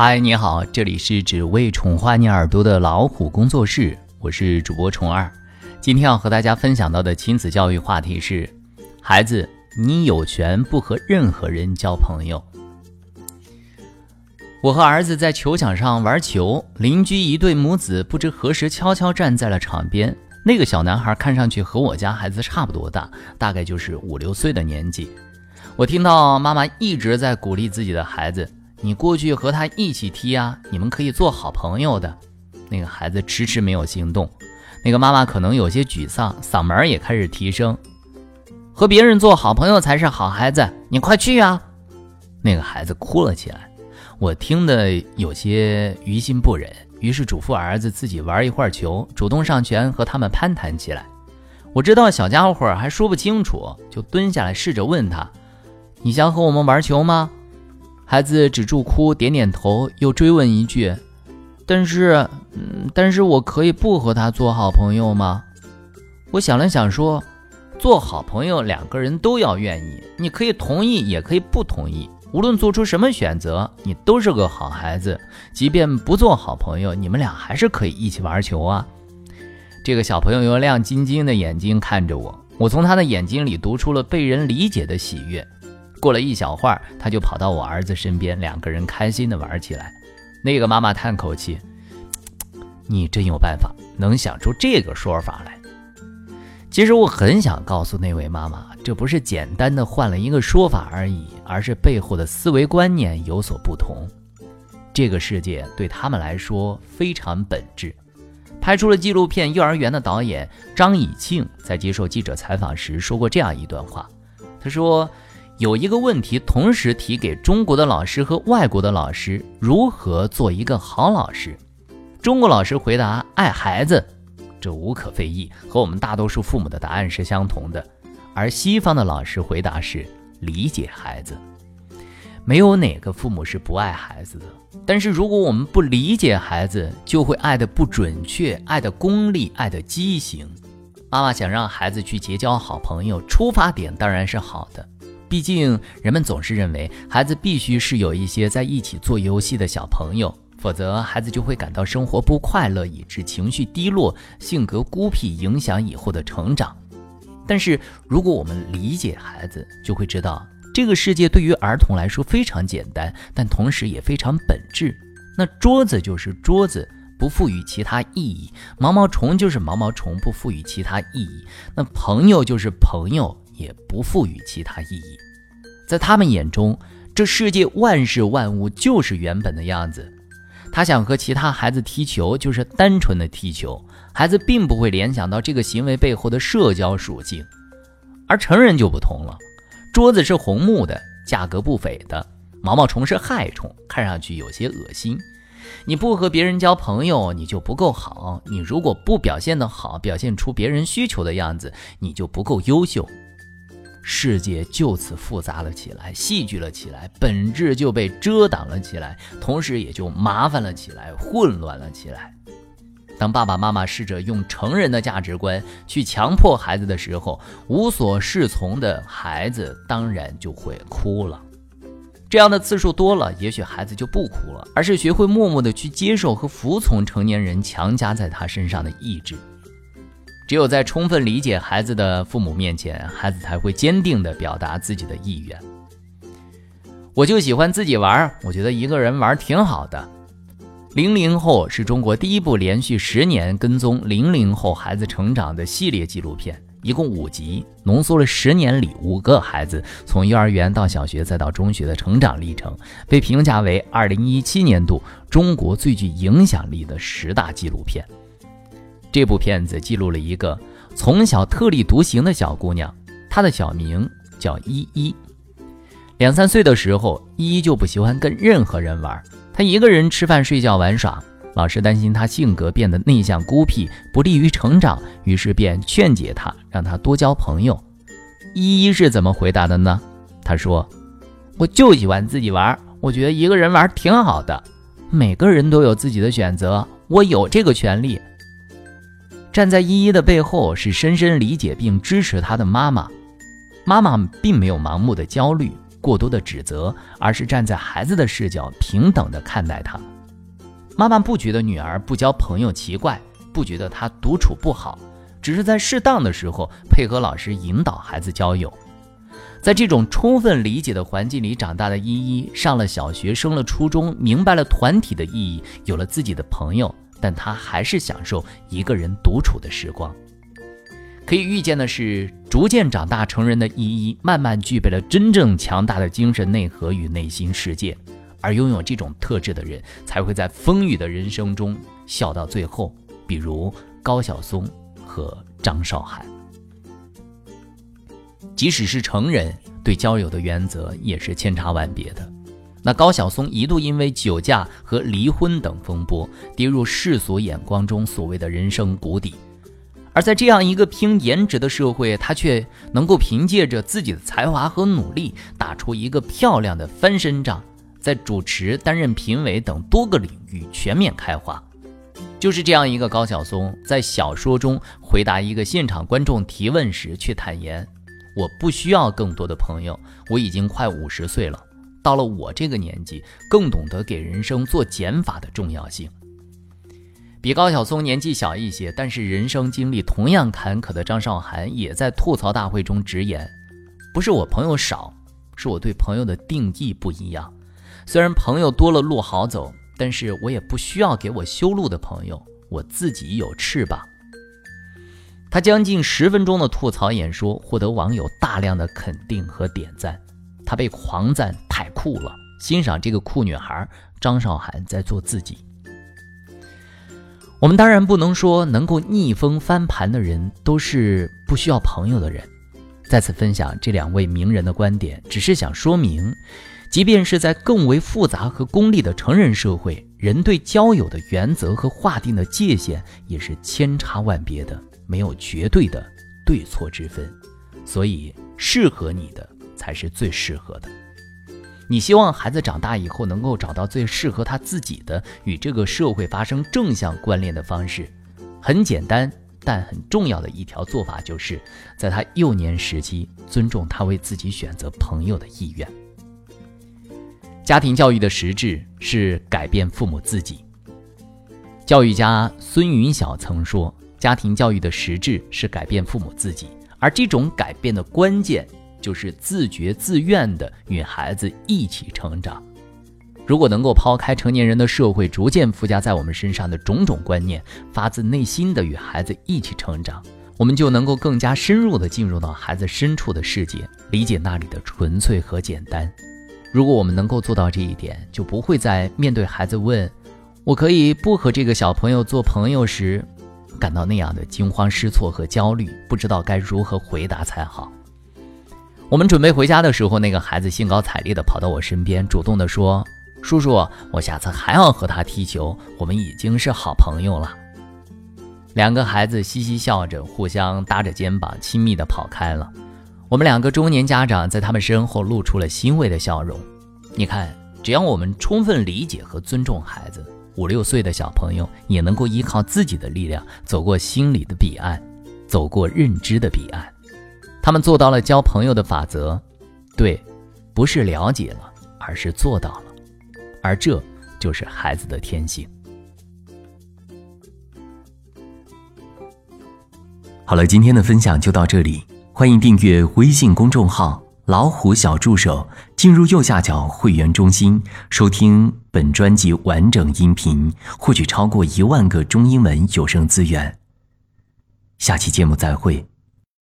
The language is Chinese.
嗨，你好，这里是只为宠坏你耳朵的老虎工作室，我是主播虫儿。今天要和大家分享到的亲子教育话题是：孩子，你有权不和任何人交朋友。我和儿子在球场上玩球，邻居一对母子不知何时悄悄站在了场边。那个小男孩看上去和我家孩子差不多大，大概就是五六岁的年纪。我听到妈妈一直在鼓励自己的孩子。你过去和他一起踢啊，你们可以做好朋友的。那个孩子迟迟没有行动，那个妈妈可能有些沮丧，嗓门也开始提升。和别人做好朋友才是好孩子，你快去啊！那个孩子哭了起来，我听得有些于心不忍，于是嘱咐儿子自己玩一会儿球，主动上前和他们攀谈起来。我知道小家伙还说不清楚，就蹲下来试着问他：“你想和我们玩球吗？”孩子止住哭，点点头，又追问一句：“但是，嗯，但是我可以不和他做好朋友吗？”我想了想说：“做好朋友，两个人都要愿意。你可以同意，也可以不同意。无论做出什么选择，你都是个好孩子。即便不做好朋友，你们俩还是可以一起玩球啊。”这个小朋友用亮晶晶的眼睛看着我，我从他的眼睛里读出了被人理解的喜悦。过了一小会儿，他就跑到我儿子身边，两个人开心地玩起来。那个妈妈叹口气：“你真有办法，能想出这个说法来。”其实我很想告诉那位妈妈，这不是简单的换了一个说法而已，而是背后的思维观念有所不同。这个世界对他们来说非常本质。拍出了纪录片《幼儿园》的导演张以庆在接受记者采访时说过这样一段话，他说。有一个问题同时提给中国的老师和外国的老师：如何做一个好老师？中国老师回答：爱孩子，这无可非议，和我们大多数父母的答案是相同的。而西方的老师回答是理解孩子。没有哪个父母是不爱孩子的，但是如果我们不理解孩子，就会爱的不准确，爱的功利，爱的畸形。妈妈想让孩子去结交好朋友，出发点当然是好的。毕竟，人们总是认为孩子必须是有一些在一起做游戏的小朋友，否则孩子就会感到生活不快乐，以致情绪低落、性格孤僻，影响以后的成长。但是，如果我们理解孩子，就会知道这个世界对于儿童来说非常简单，但同时也非常本质。那桌子就是桌子，不赋予其他意义；毛毛虫就是毛毛虫，不赋予其他意义。那朋友就是朋友。也不赋予其他意义，在他们眼中，这世界万事万物就是原本的样子。他想和其他孩子踢球，就是单纯的踢球，孩子并不会联想到这个行为背后的社交属性。而成人就不同了，桌子是红木的，价格不菲的；毛毛虫是害虫，看上去有些恶心。你不和别人交朋友，你就不够好。你如果不表现得好，表现出别人需求的样子，你就不够优秀。世界就此复杂了起来，戏剧了起来，本质就被遮挡了起来，同时也就麻烦了起来，混乱了起来。当爸爸妈妈试着用成人的价值观去强迫孩子的时候，无所适从的孩子当然就会哭了。这样的次数多了，也许孩子就不哭了，而是学会默默的去接受和服从成年人强加在他身上的意志。只有在充分理解孩子的父母面前，孩子才会坚定地表达自己的意愿。我就喜欢自己玩，我觉得一个人玩挺好的。零零后是中国第一部连续十年跟踪零零后孩子成长的系列纪录片，一共五集，浓缩了十年里五个孩子从幼儿园到小学再到中学的成长历程，被评价为二零一七年度中国最具影响力的十大纪录片。这部片子记录了一个从小特立独行的小姑娘，她的小名叫依依。两三岁的时候，依依就不喜欢跟任何人玩，她一个人吃饭、睡觉、玩耍。老师担心她性格变得内向、孤僻，不利于成长，于是便劝解她，让她多交朋友。依依是怎么回答的呢？她说：“我就喜欢自己玩，我觉得一个人玩挺好的。每个人都有自己的选择，我有这个权利。”站在依依的背后是深深理解并支持她的妈妈。妈妈并没有盲目的焦虑，过多的指责，而是站在孩子的视角，平等的看待他。妈妈不觉得女儿不交朋友奇怪，不觉得她独处不好，只是在适当的时候配合老师引导孩子交友。在这种充分理解的环境里长大的依依，上了小学，升了初中，明白了团体的意义，有了自己的朋友，但他还是享受一个人独处的时光。可以预见的是，逐渐长大成人的依依，慢慢具备了真正强大的精神内核与内心世界。而拥有这种特质的人，才会在风雨的人生中笑到最后。比如高晓松和张韶涵。即使是成人，对交友的原则也是千差万别的。那高晓松一度因为酒驾和离婚等风波，跌入世俗眼光中所谓的人生谷底。而在这样一个拼颜值的社会，他却能够凭借着自己的才华和努力，打出一个漂亮的翻身仗，在主持、担任评委等多个领域全面开花。就是这样一个高晓松，在小说中回答一个现场观众提问时，却坦言：“我不需要更多的朋友，我已经快五十岁了，到了我这个年纪，更懂得给人生做减法的重要性。”比高晓松年纪小一些，但是人生经历同样坎坷的张韶涵，也在吐槽大会中直言：“不是我朋友少，是我对朋友的定义不一样。虽然朋友多了路好走，但是我也不需要给我修路的朋友，我自己有翅膀。”他将近十分钟的吐槽演说，获得网友大量的肯定和点赞。他被狂赞太酷了，欣赏这个酷女孩张韶涵在做自己。我们当然不能说能够逆风翻盘的人都是不需要朋友的人。再次分享这两位名人的观点，只是想说明，即便是在更为复杂和功利的成人社会，人对交友的原则和划定的界限也是千差万别的，没有绝对的对错之分。所以，适合你的才是最适合的。你希望孩子长大以后能够找到最适合他自己的与这个社会发生正向关联的方式，很简单但很重要的一条做法就是，在他幼年时期尊重他为自己选择朋友的意愿。家庭教育的实质是改变父母自己。教育家孙云晓曾说：“家庭教育的实质是改变父母自己，而这种改变的关键。”就是自觉自愿的与孩子一起成长。如果能够抛开成年人的社会逐渐附加在我们身上的种种观念，发自内心的与孩子一起成长，我们就能够更加深入的进入到孩子深处的世界，理解那里的纯粹和简单。如果我们能够做到这一点，就不会在面对孩子问“我可以不和这个小朋友做朋友”时，感到那样的惊慌失措和焦虑，不知道该如何回答才好。我们准备回家的时候，那个孩子兴高采烈地跑到我身边，主动地说：“叔叔，我下次还要和他踢球，我们已经是好朋友了。”两个孩子嘻嘻笑着，互相搭着肩膀，亲密地跑开了。我们两个中年家长在他们身后露出了欣慰的笑容。你看，只要我们充分理解和尊重孩子，五六岁的小朋友也能够依靠自己的力量走过心理的彼岸，走过认知的彼岸。他们做到了交朋友的法则，对，不是了解了，而是做到了，而这就是孩子的天性。好了，今天的分享就到这里，欢迎订阅微信公众号“老虎小助手”，进入右下角会员中心，收听本专辑完整音频，获取超过一万个中英文有声资源。下期节目再会。